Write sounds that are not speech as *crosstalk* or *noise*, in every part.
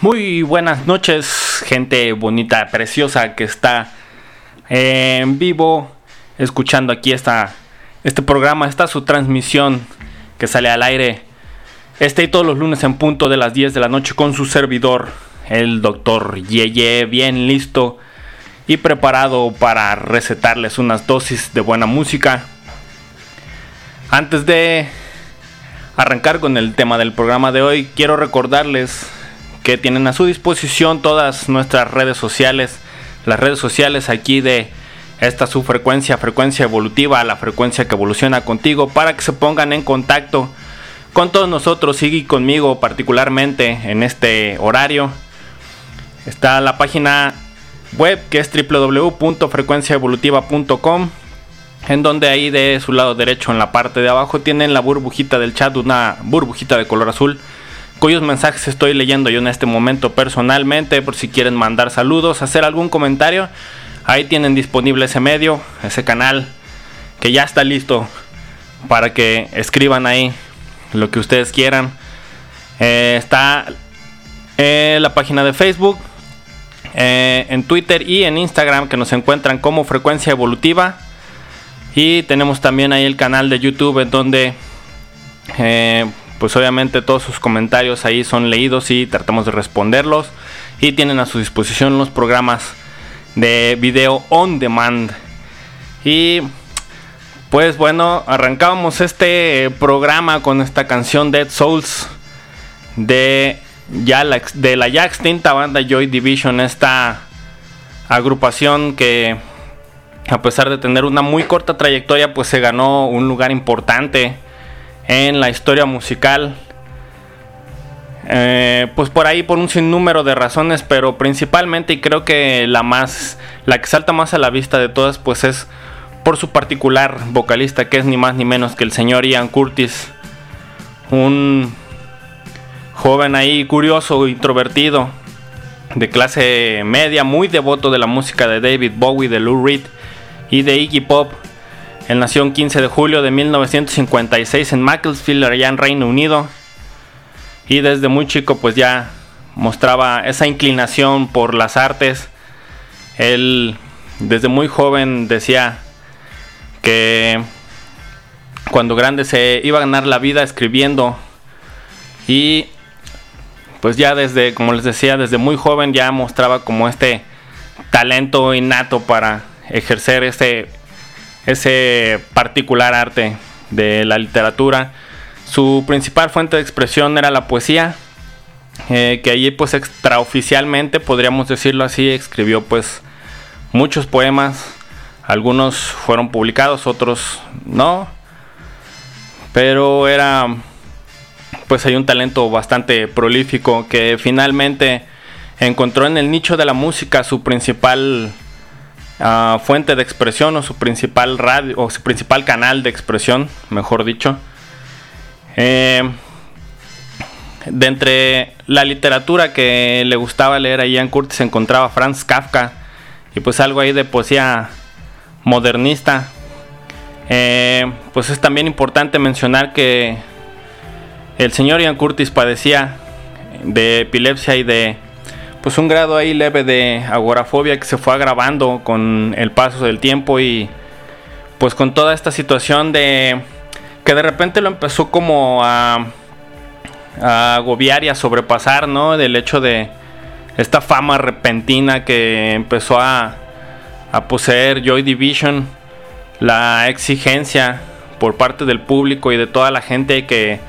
Muy buenas noches, gente bonita, preciosa que está en vivo escuchando aquí esta, este programa, esta su transmisión que sale al aire este y todos los lunes en punto de las 10 de la noche con su servidor, el doctor Yeye, bien listo y preparado para recetarles unas dosis de buena música. Antes de arrancar con el tema del programa de hoy, quiero recordarles que tienen a su disposición todas nuestras redes sociales, las redes sociales aquí de esta su frecuencia, frecuencia evolutiva, la frecuencia que evoluciona contigo, para que se pongan en contacto con todos nosotros y conmigo particularmente en este horario. Está la página web que es www.frecuenciaevolutiva.com en donde ahí de su lado derecho en la parte de abajo tienen la burbujita del chat, una burbujita de color azul cuyos mensajes estoy leyendo yo en este momento personalmente, por si quieren mandar saludos, hacer algún comentario, ahí tienen disponible ese medio, ese canal, que ya está listo para que escriban ahí lo que ustedes quieran. Eh, está en la página de Facebook, eh, en Twitter y en Instagram que nos encuentran como Frecuencia Evolutiva. Y tenemos también ahí el canal de YouTube en donde eh, pues obviamente todos sus comentarios ahí son leídos y tratamos de responderlos. Y tienen a su disposición los programas de video on demand. Y pues bueno, arrancábamos este programa con esta canción Dead Souls de, ya la, de la ya extinta banda Joy Division, esta agrupación que a pesar de tener una muy corta trayectoria, pues se ganó un lugar importante en la historia musical. Eh, pues por ahí por un sinnúmero de razones, pero principalmente y creo que la más, la que salta más a la vista de todas, pues es por su particular vocalista, que es ni más ni menos que el señor Ian Curtis, un joven ahí curioso, introvertido, de clase media, muy devoto de la música de David Bowie, de Lou Reed y de Iggy Pop. Él nació el 15 de julio de 1956 en Macclesfield, allá en Reino Unido. Y desde muy chico pues ya mostraba esa inclinación por las artes. Él desde muy joven decía que cuando grande se iba a ganar la vida escribiendo. Y pues ya desde, como les decía, desde muy joven ya mostraba como este talento innato para ejercer este ese particular arte de la literatura. Su principal fuente de expresión era la poesía, eh, que allí pues extraoficialmente, podríamos decirlo así, escribió pues muchos poemas, algunos fueron publicados, otros no, pero era pues hay un talento bastante prolífico que finalmente encontró en el nicho de la música su principal fuente de expresión o su principal radio o su principal canal de expresión, mejor dicho. Eh, de entre la literatura que le gustaba leer a Ian Curtis se encontraba Franz Kafka y pues algo ahí de poesía modernista. Eh, pues es también importante mencionar que el señor Ian Curtis padecía de epilepsia y de pues un grado ahí leve de agorafobia que se fue agravando con el paso del tiempo y pues con toda esta situación de que de repente lo empezó como a, agobiar y a sobrepasar, ¿no? Del hecho de esta fama repentina que empezó a, poseer Joy Division, la exigencia por parte del público y de toda la gente que,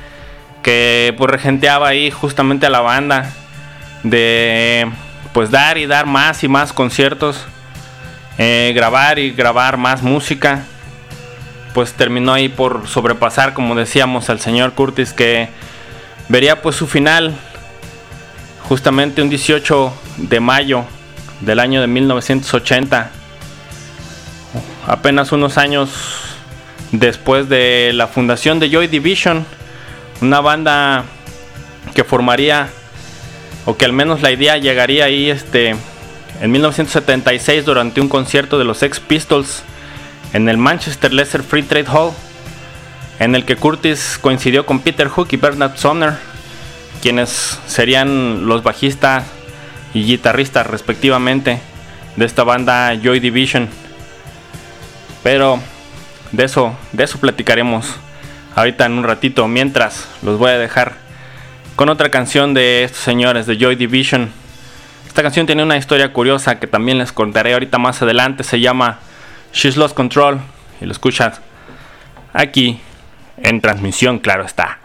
que pues regenteaba ahí justamente a la banda de pues dar y dar más y más conciertos, eh, grabar y grabar más música, pues terminó ahí por sobrepasar, como decíamos, al señor Curtis que vería pues su final justamente un 18 de mayo del año de 1980, apenas unos años después de la fundación de Joy Division, una banda que formaría o que al menos la idea llegaría ahí este, en 1976 durante un concierto de los Ex Pistols en el Manchester Lesser Free Trade Hall, en el que Curtis coincidió con Peter Hook y Bernard Sonner. quienes serían los bajistas y guitarristas respectivamente de esta banda Joy Division. Pero de eso, de eso platicaremos ahorita en un ratito. Mientras los voy a dejar con otra canción de estos señores de Joy Division. Esta canción tiene una historia curiosa que también les contaré ahorita más adelante. Se llama She's Lost Control y lo escuchas aquí en transmisión, claro está.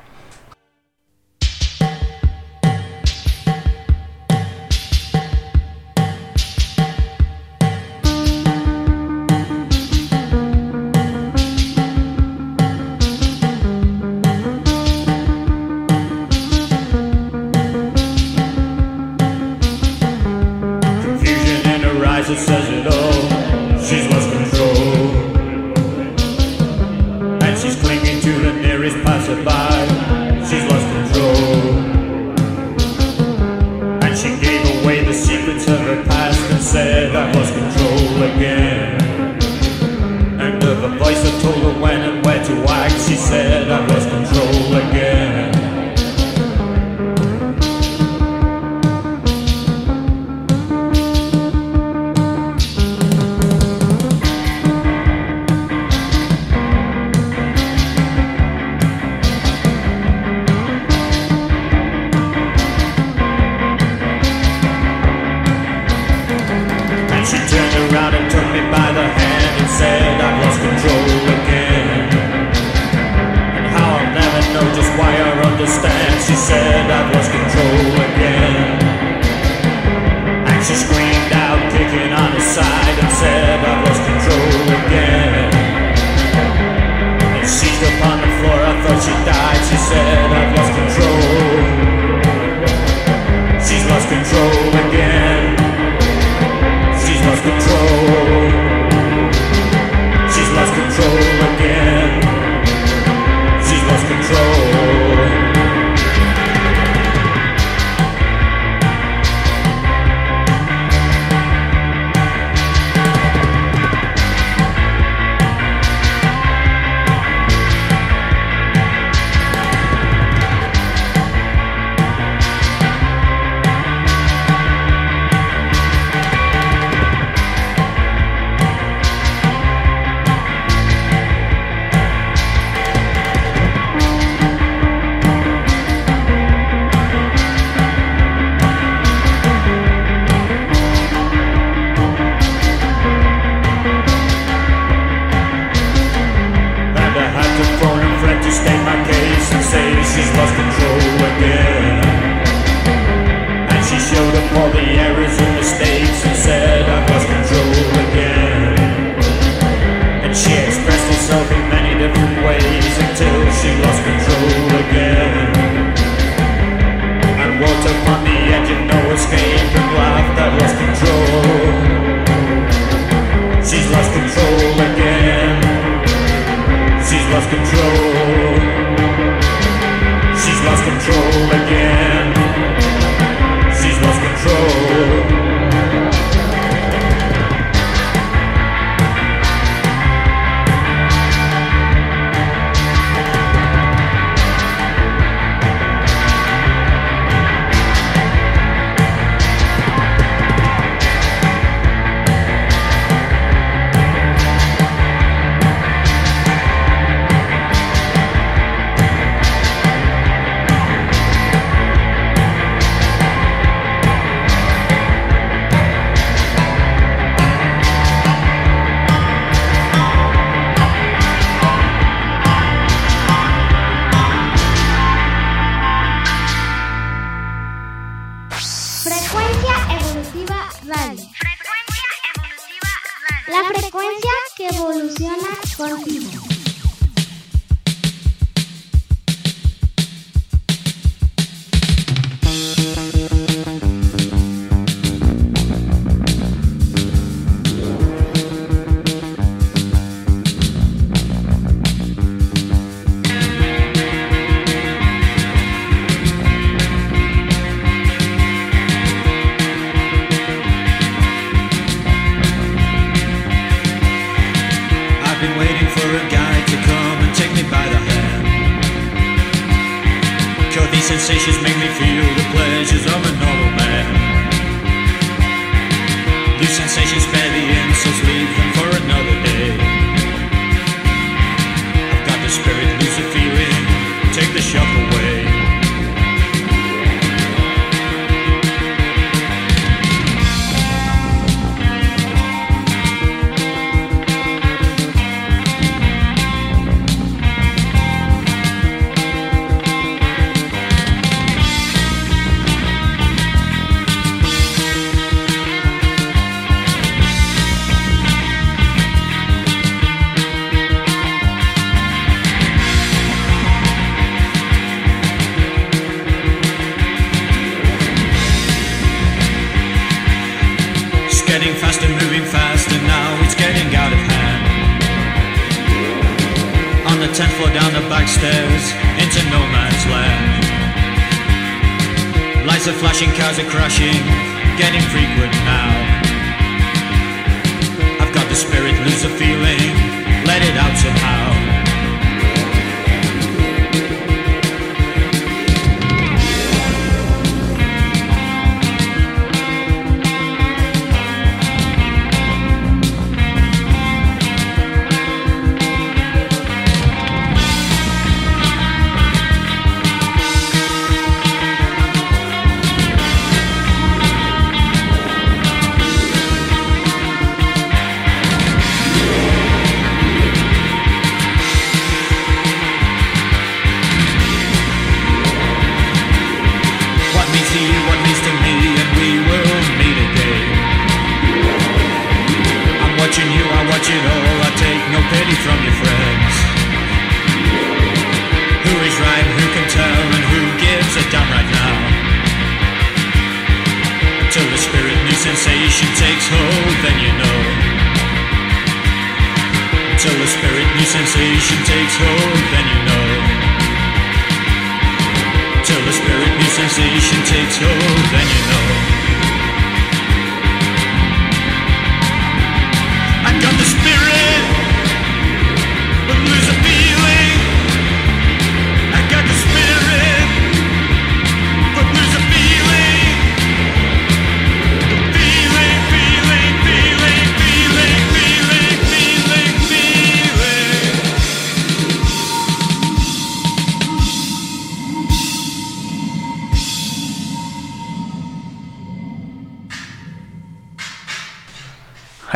it says it all.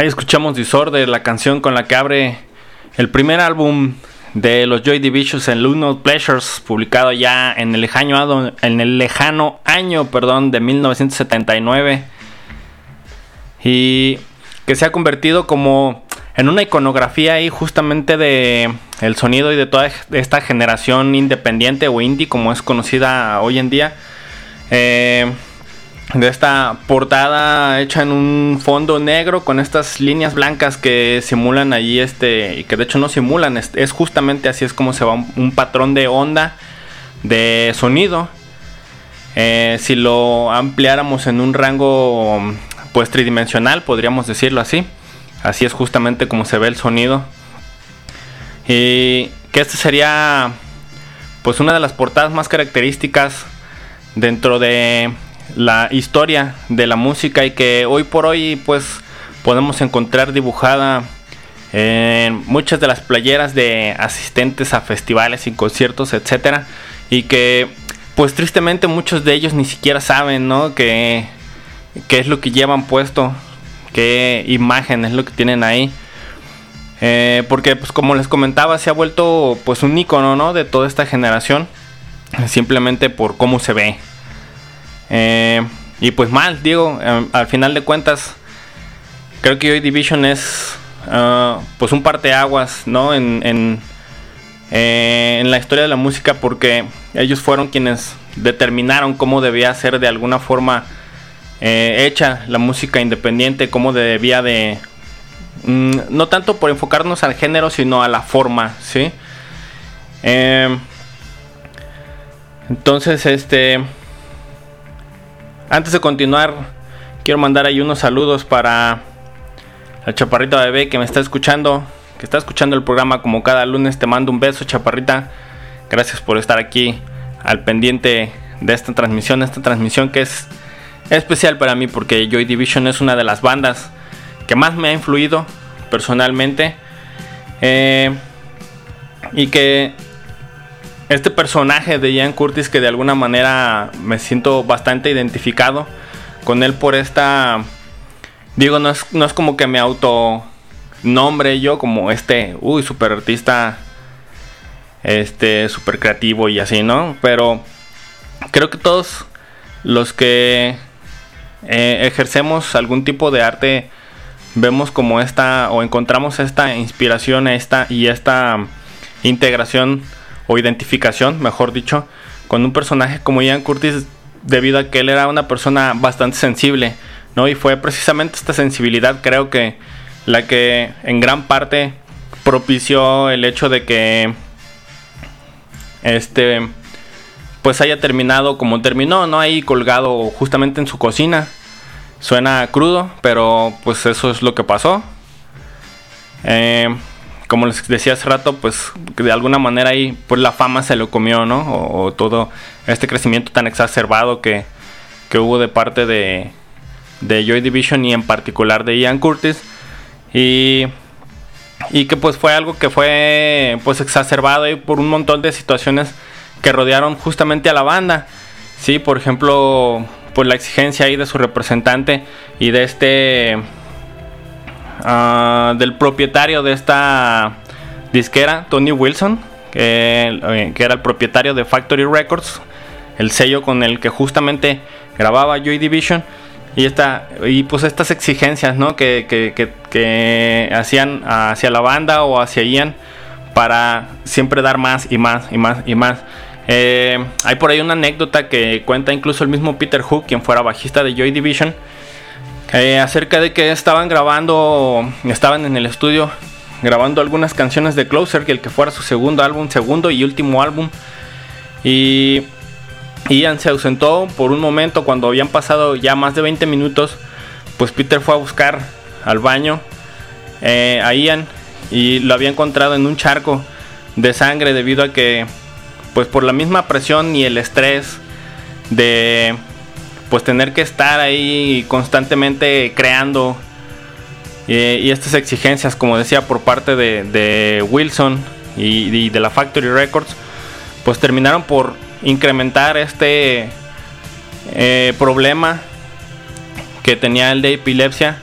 Escuchamos Disorder, la canción con la que abre el primer álbum de los Joy Divisions en Lunar Pleasures, publicado ya en el lejano, en el lejano año perdón, de 1979. Y que se ha convertido como en una iconografía ahí justamente de el sonido y de toda esta generación independiente o indie como es conocida hoy en día. Eh, de esta portada hecha en un fondo negro con estas líneas blancas que simulan allí este y que de hecho no simulan es, justamente así es como se va un, patrón de onda de sonido. Eh, si lo ampliáramos en un rango pues tridimensional podríamos decirlo así. Así es justamente como se ve el sonido. Y que este sería pues una de las portadas más características dentro de la historia de la música y que hoy por hoy pues podemos encontrar dibujada en muchas de las playeras de asistentes a festivales y conciertos, etcétera, y que pues tristemente muchos de ellos ni siquiera saben, ¿no? Que qué es lo que llevan puesto, qué imagen es lo que tienen ahí. Eh, porque pues como les comentaba se ha vuelto pues un icono ¿no? de toda esta generación simplemente por cómo se ve eh, y pues mal, digo, eh, al final de cuentas, creo que Joy Division es uh, pues un parteaguas, ¿no? En, eh, en, la historia de la música porque ellos fueron quienes determinaron cómo debía ser de alguna forma hecha la música independiente, cómo debía de... Mm, no tanto por enfocarnos al género, sino a la forma, ¿sí? Entonces, este... Antes de continuar, quiero mandar ahí unos saludos para el chaparrito bebé que me está escuchando, que está escuchando el programa como cada lunes. Te mando un beso, chaparrita. Gracias por estar aquí al pendiente de esta transmisión, esta transmisión que es especial para mí porque Joy Division es una de las bandas que más me ha influido personalmente eh, y que este personaje de Ian Curtis que de alguna manera me siento bastante identificado con él por esta digo no es, no es como que me auto nombre yo como este uy super artista este super creativo y así no pero creo que todos los que eh, ejercemos algún tipo de arte vemos como esta o encontramos esta inspiración esta y esta integración o identificación mejor dicho con un personaje como Ian Curtis debido a que él era una persona bastante sensible no y fue precisamente esta sensibilidad creo que la que en gran parte propició el hecho de que este pues haya terminado como terminó, ¿no? Ahí colgado justamente en su cocina. Suena crudo, pero pues eso es lo que pasó. Eh, como les decía hace rato, pues de alguna manera ahí pues la fama se lo comió, ¿no? O, o todo este crecimiento tan exacerbado que, que hubo de parte de, de Joy Division y en particular de Ian Curtis. Y, y que pues fue algo que fue pues exacerbado ahí por un montón de situaciones que rodearon justamente a la banda. Sí, por ejemplo, pues la exigencia ahí de su representante y de este ah, del propietario de esta disquera, Tony Wilson, que, eh, que era el propietario de Factory Records, el sello con el que justamente grababa Joy Division. Y, esta, y pues estas exigencias ¿no? que, que, que, que hacían hacia la banda o hacia Ian para siempre dar más y más y más y más. Eh, hay por ahí una anécdota que cuenta incluso el mismo Peter Hook, quien fuera bajista de Joy Division, eh, acerca de que estaban grabando, estaban en el estudio grabando algunas canciones de Closer, que el que fuera su segundo álbum, segundo y último álbum. Y Ian se ausentó por un momento cuando habían pasado ya más de 20 minutos. Pues Peter fue a buscar al baño eh, a Ian y lo había encontrado en un charco de sangre debido a que pues por la misma presión y el estrés de pues tener que estar ahí constantemente creando y estas exigencias como decía por parte de, Wilson y, y, de la Factory Records pues terminaron por incrementar este eh, problema que tenía el de epilepsia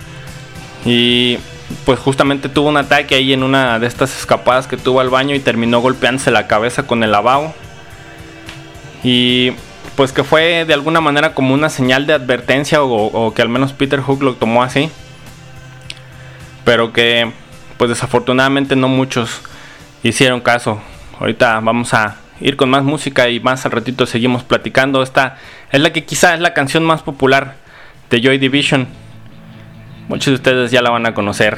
y pues justamente tuvo un ataque ahí en una de estas escapadas que tuvo al baño y terminó golpeándose la cabeza con el lavabo. Y pues que fue de alguna manera como una señal de advertencia o, que al menos Peter Hook lo tomó así. Pero que pues desafortunadamente no muchos hicieron caso. Ahorita vamos a ir con más música y más al ratito seguimos platicando. Esta es la que quizá es la canción más popular de Joy Division. Muchos de ustedes ya la van a conocer.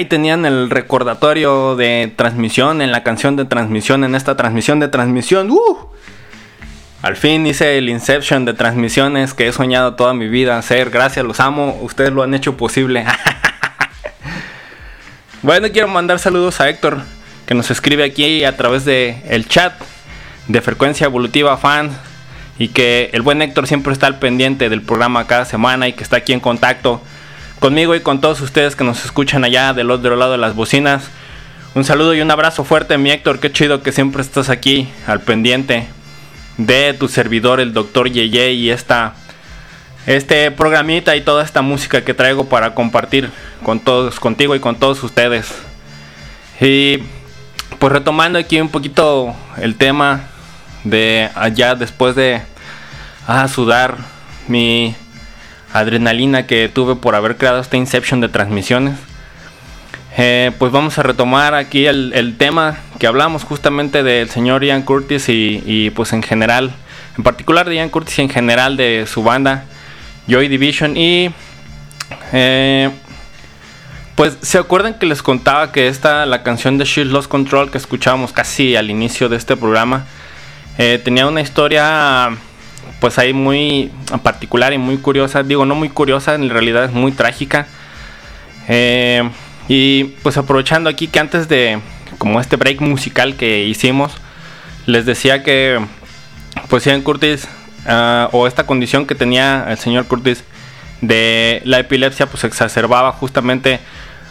Ahí tenían el recordatorio de transmisión en la canción de transmisión, en esta transmisión de transmisión. ¡Uh! Al fin hice el Inception de transmisiones que he soñado toda mi vida hacer. Gracias, los amo. Ustedes lo han hecho posible. *laughs* bueno, quiero mandar saludos a Héctor, que nos escribe aquí a través de el chat de Frecuencia Evolutiva Fans. Y que el buen Héctor siempre está al pendiente del programa cada semana y que está aquí en contacto conmigo y con todos ustedes que nos escuchan allá del otro lado de las bocinas. Un saludo y un abrazo fuerte, mi Héctor. Qué chido que siempre estás aquí al pendiente de tu servidor, el Dr. Yeye, y esta este programita y toda esta música que traigo para compartir con todos, contigo y con todos ustedes. Y pues retomando aquí un poquito el tema de allá después de ah, sudar mi adrenalina que tuve por haber creado esta Inception de transmisiones. eh, pues vamos a retomar aquí el, tema que hablamos justamente del señor Ian Curtis y, y, pues en general, en particular de Ian Curtis y en general de su banda Joy Division y eh, pues se acuerdan que les contaba que esta, la canción de Shield Lost Control que escuchábamos casi al inicio de este programa, eh, tenía una historia pues ahí muy particular y muy curiosa, digo no muy curiosa, en realidad es muy trágica. Eh, y pues aprovechando aquí que antes de como este break musical que hicimos, les decía que pues Ian Curtis uh, o esta condición que tenía el señor Curtis de la epilepsia pues exacerbaba justamente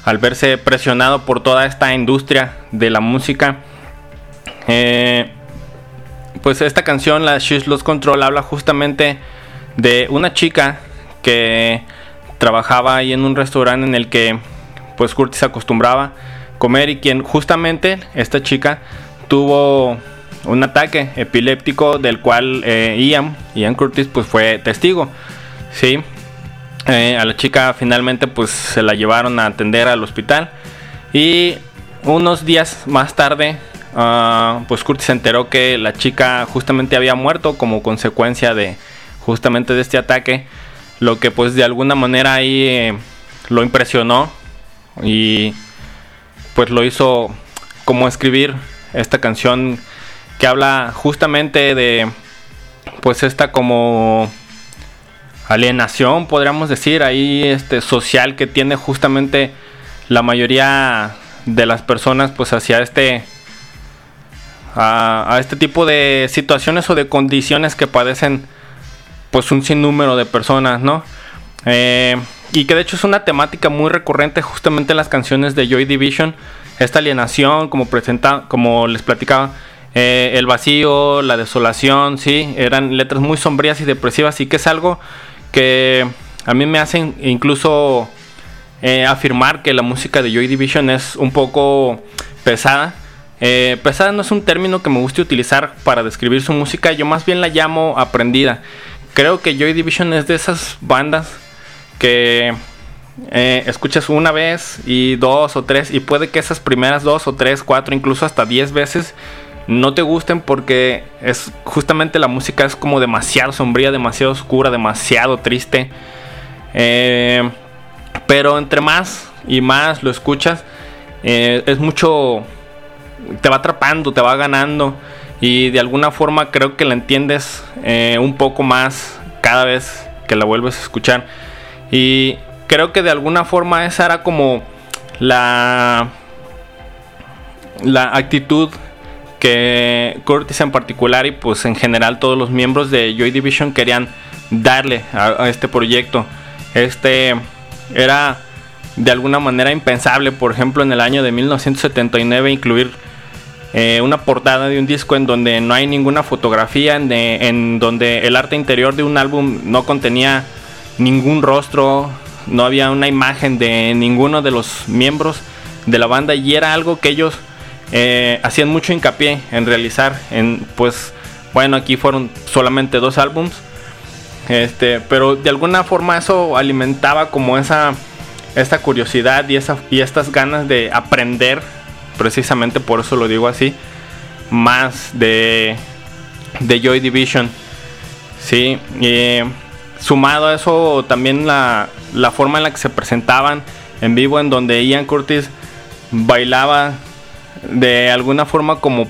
al verse presionado por toda esta industria de la música. Eh, pues esta canción, la She's Lost Control, habla justamente de una chica que trabajaba ahí en un restaurante en el que pues Curtis acostumbraba comer y quien justamente esta chica tuvo un ataque epiléptico del cual eh, Ian, Ian Curtis pues fue testigo. Sí, eh, a la chica finalmente pues se la llevaron a atender al hospital y unos días más tarde uh, pues Curtis se enteró que la chica justamente había muerto como consecuencia de justamente de este ataque, lo que pues de alguna manera ahí eh, lo impresionó y pues lo hizo como escribir esta canción que habla justamente de pues esta como alienación podríamos decir ahí este social que tiene justamente la mayoría de las personas pues hacia este a, este tipo de situaciones o de condiciones que padecen pues un sinnúmero de personas no eh, y que de hecho es una temática muy recurrente justamente en las canciones de Joy Division. Esta alienación como presenta como les platicaba eh, el vacío la desolación sí eran letras muy sombrías y depresivas y que es algo que a mí me hacen incluso eh, afirmar que la música de Joy Division es un poco pesada eh, pesada no es un término que me guste utilizar para describir su música yo más bien la llamo aprendida creo que Joy Division es de esas bandas que eh, escuchas una vez y dos o tres y puede que esas primeras dos o tres, cuatro, incluso hasta diez veces no te gusten porque es justamente la música es como demasiado sombría, demasiado oscura, demasiado triste. Eh, pero entre más y más lo escuchas, es mucho, te va atrapando, te va ganando y de alguna forma creo que la entiendes eh, un poco más cada vez que la vuelves a escuchar. Y creo que de alguna forma esa era como la, la actitud que Curtis en particular y pues en general todos los miembros de Joy Division querían darle a, a, este proyecto. Este era de alguna manera impensable, por ejemplo, en el año de 1979 incluir eh, una portada de un disco en donde no hay ninguna fotografía, en, de, en donde el arte interior de un álbum no contenía ningún rostro, no había una imagen de ninguno de los miembros de la banda y era algo que ellos eh, hacían mucho hincapié en realizar en pues bueno aquí fueron solamente dos álbums este pero de alguna forma eso alimentaba como esa curiosidad y esa y estas ganas de aprender precisamente por eso lo digo así más de de Joy Division sí sumado a eso también la, la forma en la que se presentaban en vivo en donde Ian Curtis bailaba de alguna forma como,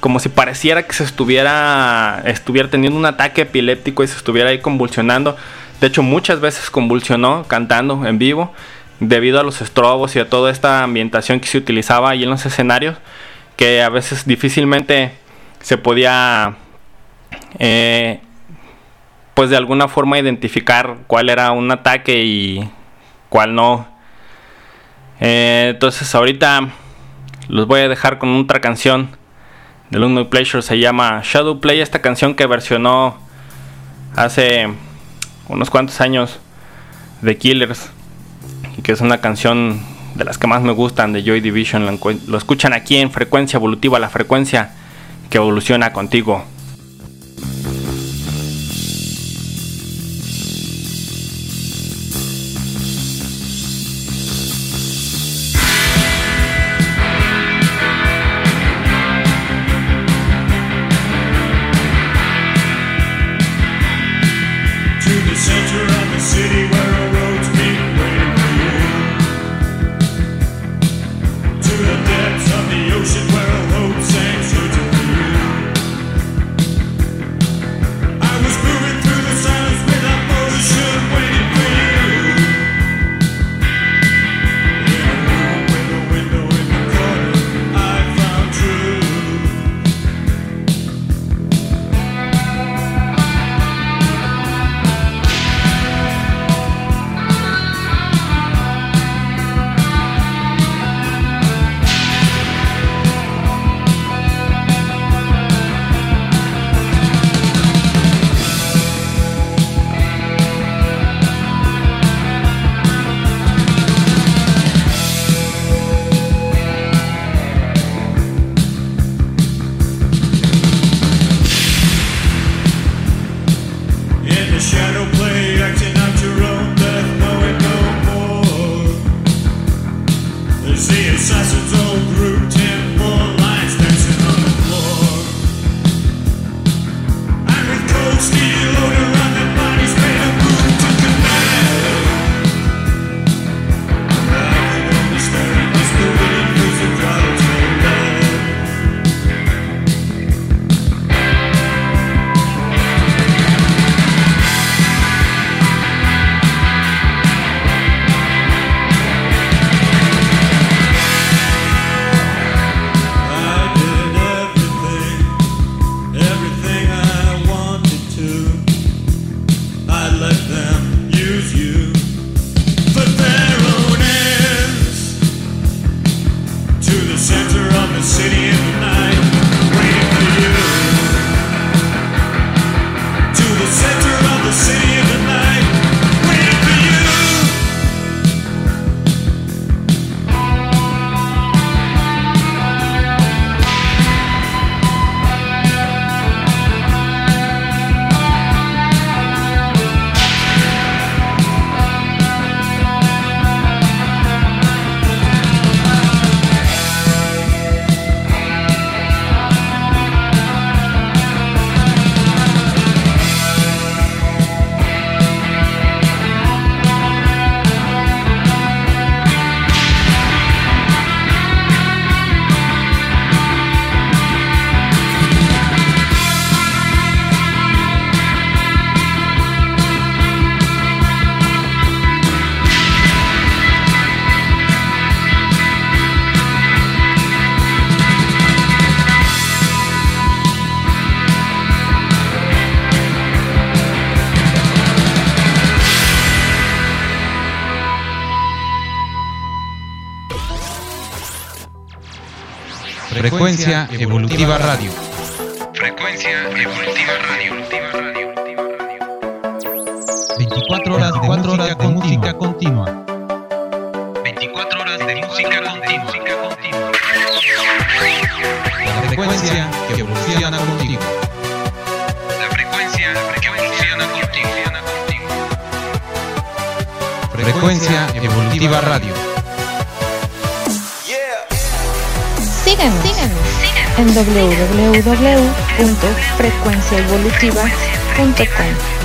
como si pareciera que se estuviera, estuviera teniendo un ataque epiléptico y se estuviera ahí convulsionando. De hecho, muchas veces convulsionó cantando en vivo debido a los estrobos y a toda esta ambientación que se utilizaba ahí en los escenarios, que a veces difícilmente se podía, eh, pues de alguna forma identificar cuál era un ataque y cuál no. Eh, entonces ahorita los voy a dejar con otra canción de Unknown Pleasure, se llama Shadow Play, esta canción que versionó hace unos cuantos años de Killers y que es una canción de las que más me gustan de Joy Division, lo, lo escuchan aquí en frecuencia evolutiva, la frecuencia que evoluciona contigo. Frecuencia Evolutiva Radio. Frecuencia Evolutiva Radio. 24 horas de 4 horas de música continua. 24 horas de música continua. La frecuencia que evoluciona contigo. La frecuencia que evoluciona contigo. Frecuencia Evolutiva Radio. Síguenos, síguenos, síguenos en www.frecuenciaevolutiva.com.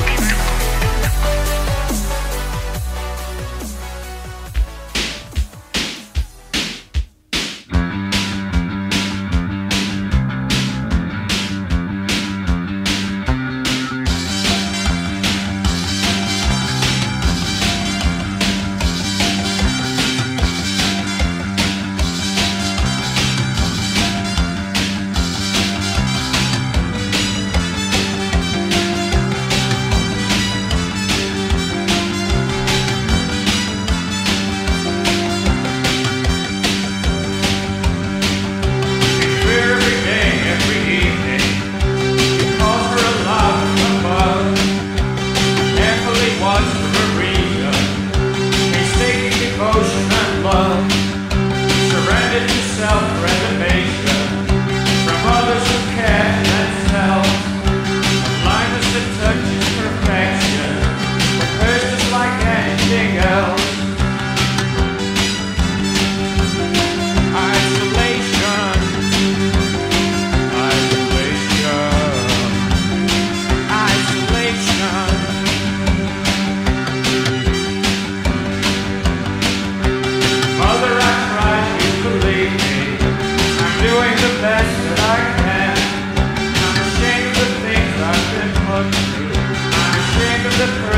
the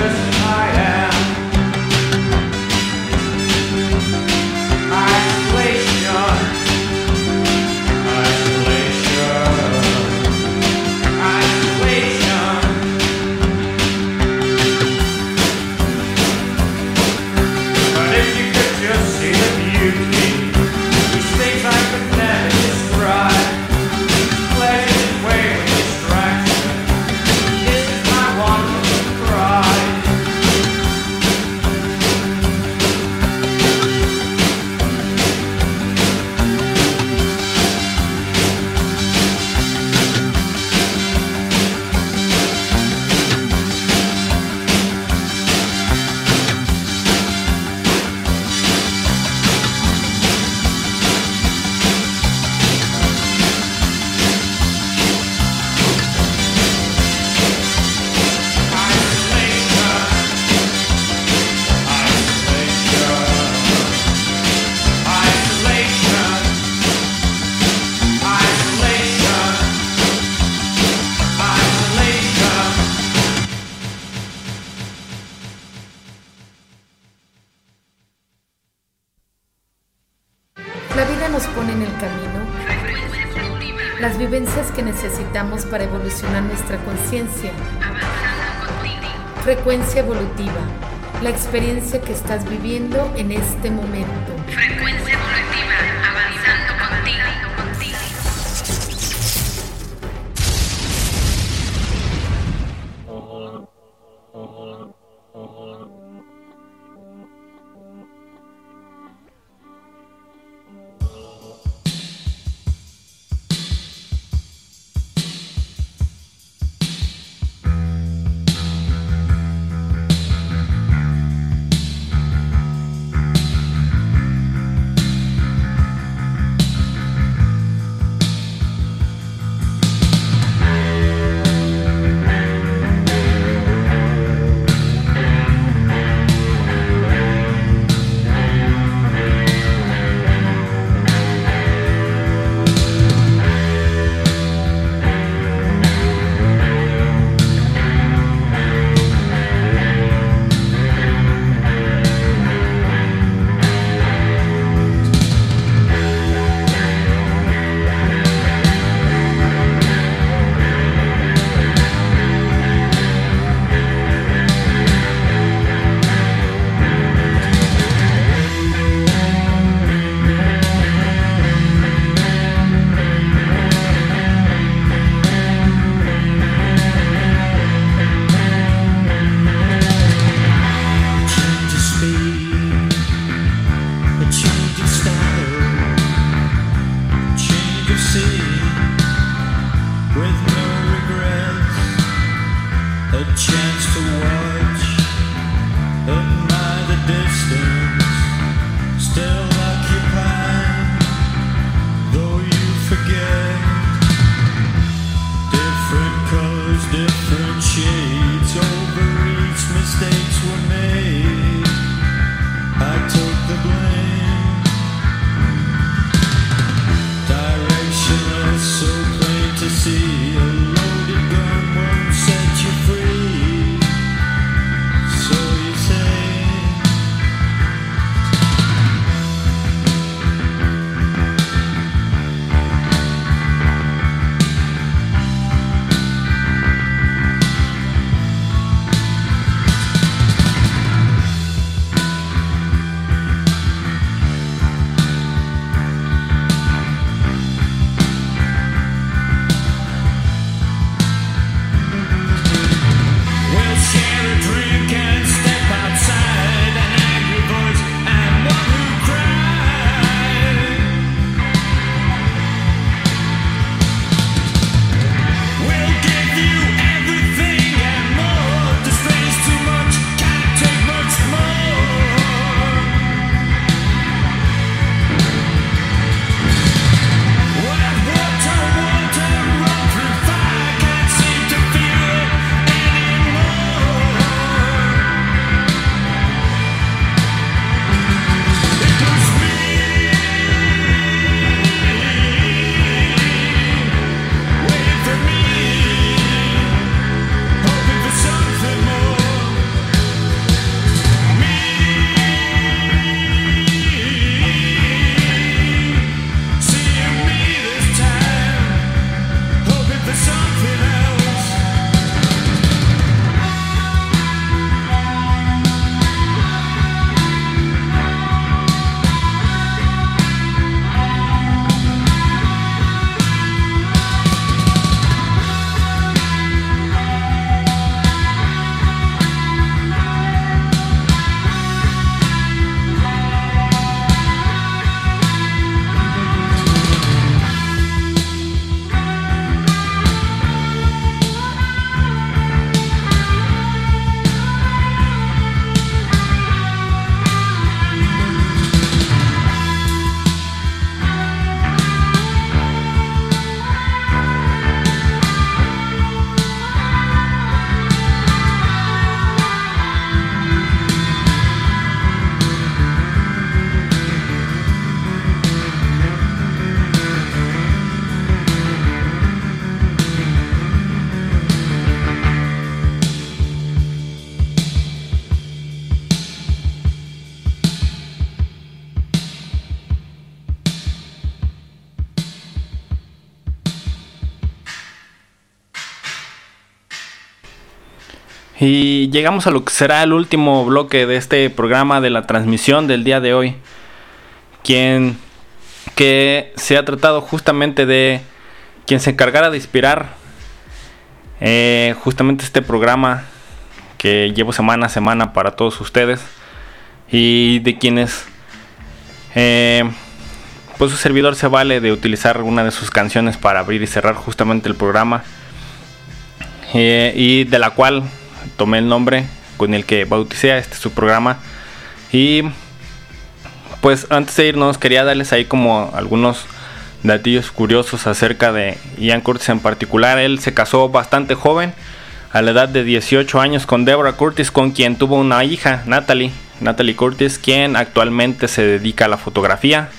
la experiencia que estás viviendo en este momento. Y llegamos a lo que será el último bloque de este programa de la transmisión del día de hoy. Quien que se ha tratado justamente de quien se encargara de inspirar eh, justamente este programa que llevo semana a semana para todos ustedes y de quienes eh, pues su servidor se vale de utilizar una de sus canciones para abrir y cerrar justamente el programa eh, y de la cual tomé el nombre con el que bauticé este su programa y pues antes de irnos quería darles ahí como algunos datillos curiosos acerca de Ian Curtis en particular. Él se casó bastante joven, a la edad de 18 años, con Deborah Curtis, con quien tuvo una hija, Natalie. Natalie Curtis, quien actualmente se dedica a la fotografía.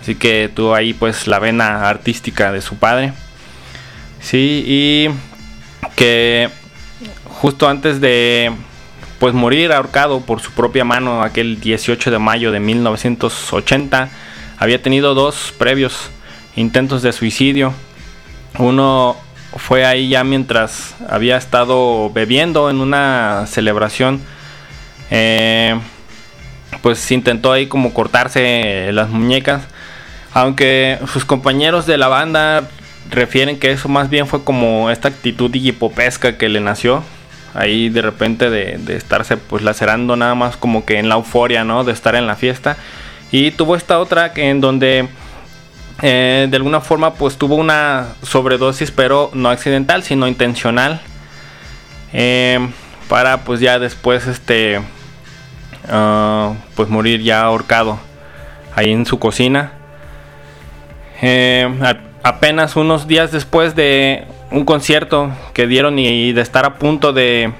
Así que tuvo ahí pues la vena artística de su padre. Sí, y que justo antes de pues morir ahorcado por su propia mano aquel 18 de mayo de 1980, había tenido dos previos intentos de suicidio. Uno fue ahí ya mientras había estado bebiendo en una celebración. Eh, pues intentó ahí como cortarse las muñecas. Aunque sus compañeros de la banda refieren que eso más bien fue como esta actitud hipopesca que le nació. Ahí de repente de, de estarse pues lacerando nada más como que en la euforia, ¿no? De estar en la fiesta. Y tuvo esta otra que en donde eh, de alguna forma pues tuvo una sobredosis pero no accidental sino intencional eh, para pues ya después este ah, pues morir ya ahorcado ahí en su cocina Eh, apenas unos días después de un concierto que dieron y de estar a punto de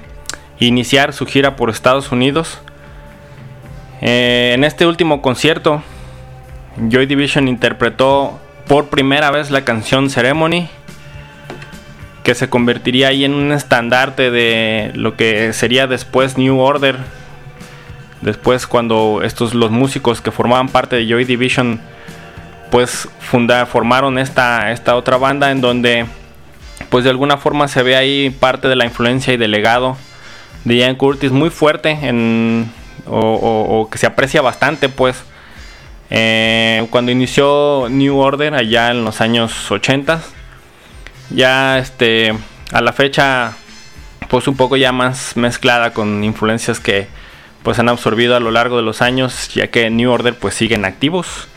iniciar su gira por Estados Unidos eh, en este último concierto Joy Division interpretó por primera vez la canción Ceremony, que se convertiría ahí en un estandarte de lo que sería después New Order. Después cuando estos los músicos que formaban parte de Joy Division pues funda, formaron esta, esta otra banda en donde pues de alguna forma se ve ahí parte de la influencia y del legado de Ian Curtis muy fuerte en, o, que se aprecia bastante pues. Eh, cuando inició New Order allá en los años 80 ya este a la fecha pues un poco ya más mezclada con influencias que pues han absorbido a lo largo de los años ya que New Order pues siguen activos.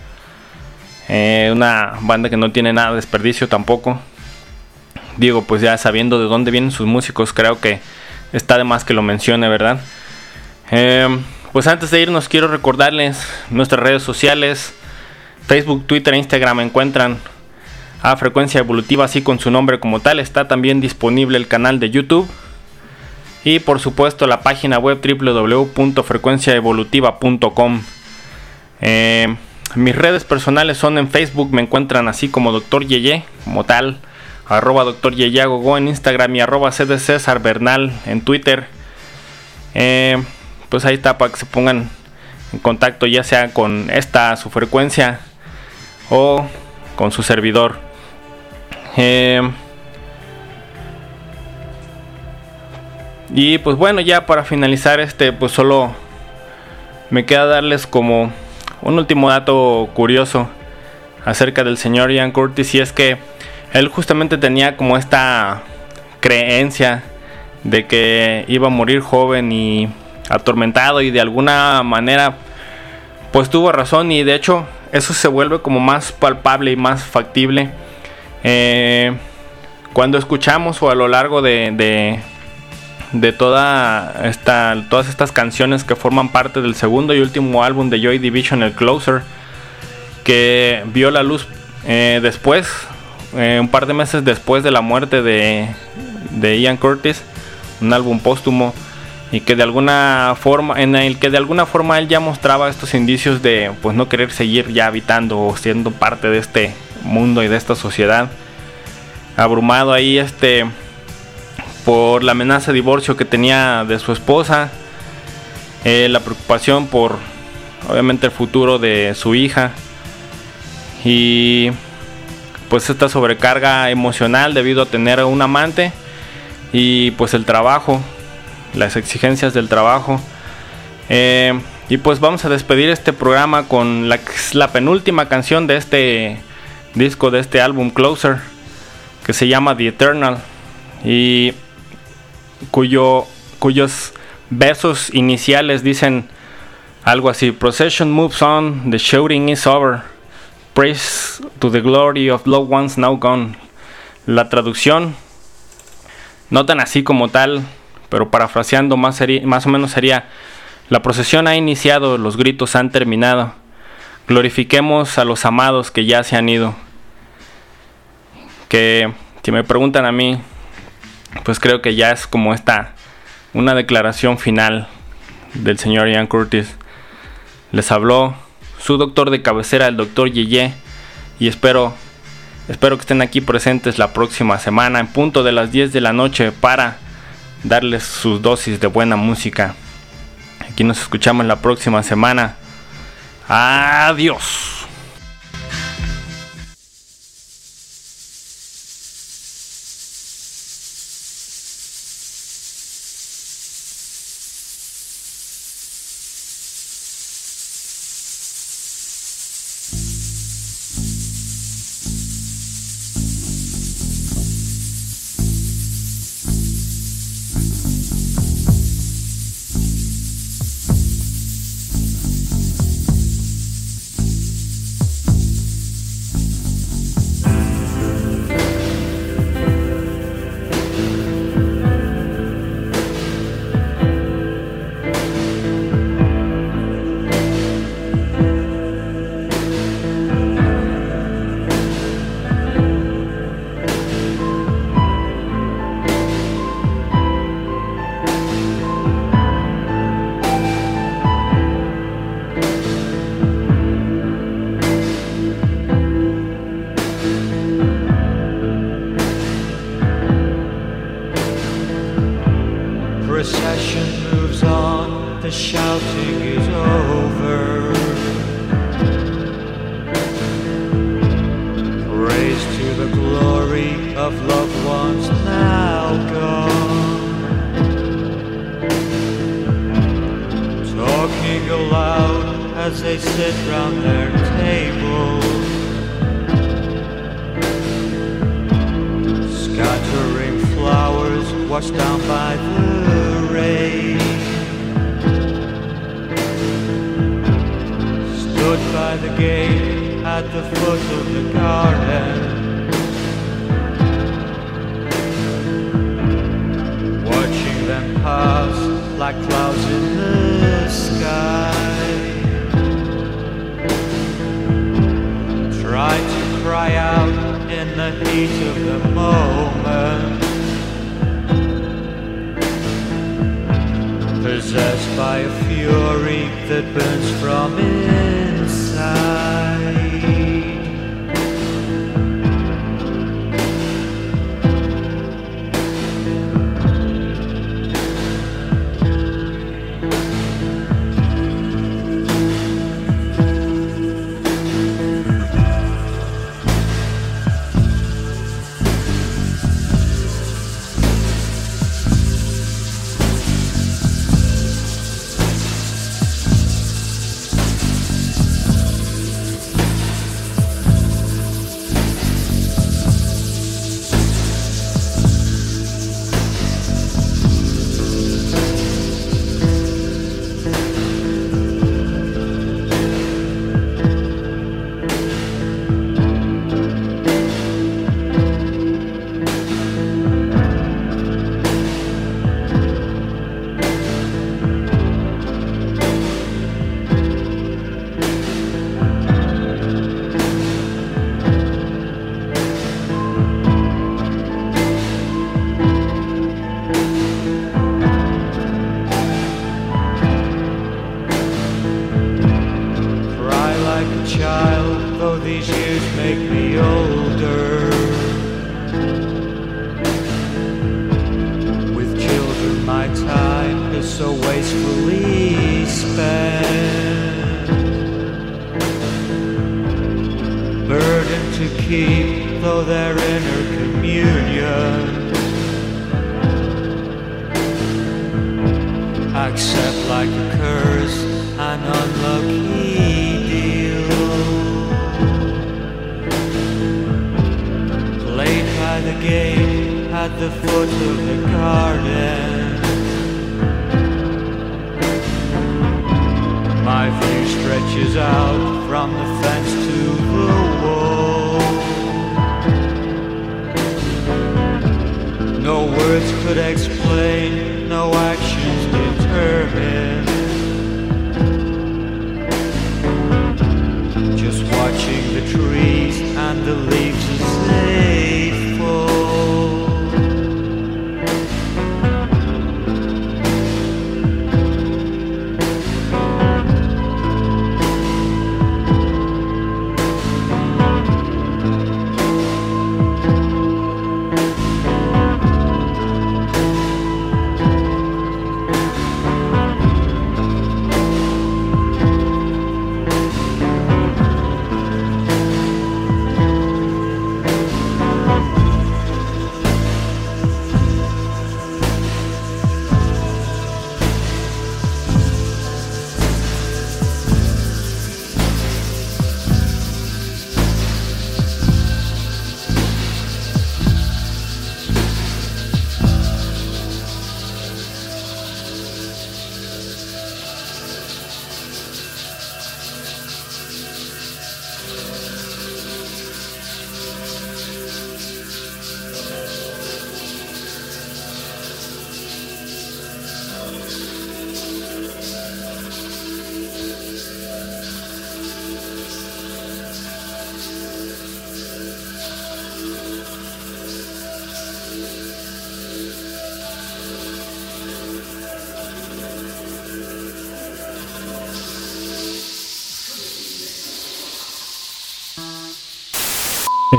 Eh, una banda que no tiene nada de desperdicio tampoco digo pues ya sabiendo de dónde vienen sus músicos creo que está de más que lo mencione verdad eh, pues antes de irnos quiero recordarles nuestras redes sociales, Facebook, Twitter e Instagram encuentran a Frecuencia Evolutiva así con su nombre como tal. Está también disponible el canal de YouTube y por supuesto la página web www.frecuenciaevolutiva.com. Eh, mis redes personales son en Facebook, me encuentran así como Dr. Yeye, como tal, arroba Dr. Yeyagogo en Instagram y arroba CD César Bernal en Twitter. Eh, pues ahí está para que se pongan en contacto ya sea con esta su frecuencia o con su servidor. Eh, y pues bueno, ya para finalizar este, pues solo me queda darles como un último dato curioso acerca del señor Ian Curtis y es que él justamente tenía como esta creencia de que iba a morir joven y atormentado y de alguna manera pues tuvo razón y de hecho eso se vuelve como más palpable y más factible. Eh, cuando escuchamos o a lo largo de, de, de toda esta, todas estas canciones que forman parte del segundo y último álbum de Joy Division, el Closer, que vio la luz eh, después, eh, un par de meses después de la muerte de, de Ian Curtis, un álbum póstumo y que de alguna forma en el que de alguna forma él ya mostraba estos indicios de pues no querer seguir ya habitando o siendo parte de este mundo y de esta sociedad abrumado ahí este por la amenaza de divorcio que tenía de su esposa eh, la preocupación por obviamente el futuro de su hija y pues esta sobrecarga emocional debido a tener un amante y pues el trabajo las exigencias del trabajo. Eh, y pues vamos a despedir este programa con la, penúltima canción de este disco, de este álbum Closer, que se llama The Eternal, y cuyo, cuyos versos iniciales dicen algo así: Procession moves on, the shouting is over, praise to the glory of loved ones now gone. La traducción, no tan así como tal, pero parafraseando más, más o menos sería: La procesión ha iniciado, los gritos han terminado. Glorifiquemos a los amados que ya se han ido. Que si me preguntan a mí, pues creo que ya es como esta una declaración final del señor Ian Curtis. Les habló su doctor de cabecera, el doctor Yeye, y espero espero que estén aquí presentes la próxima semana en punto de las 10 de la noche para darles sus dosis de buena música. Aquí nos escuchamos la próxima semana. Adiós. The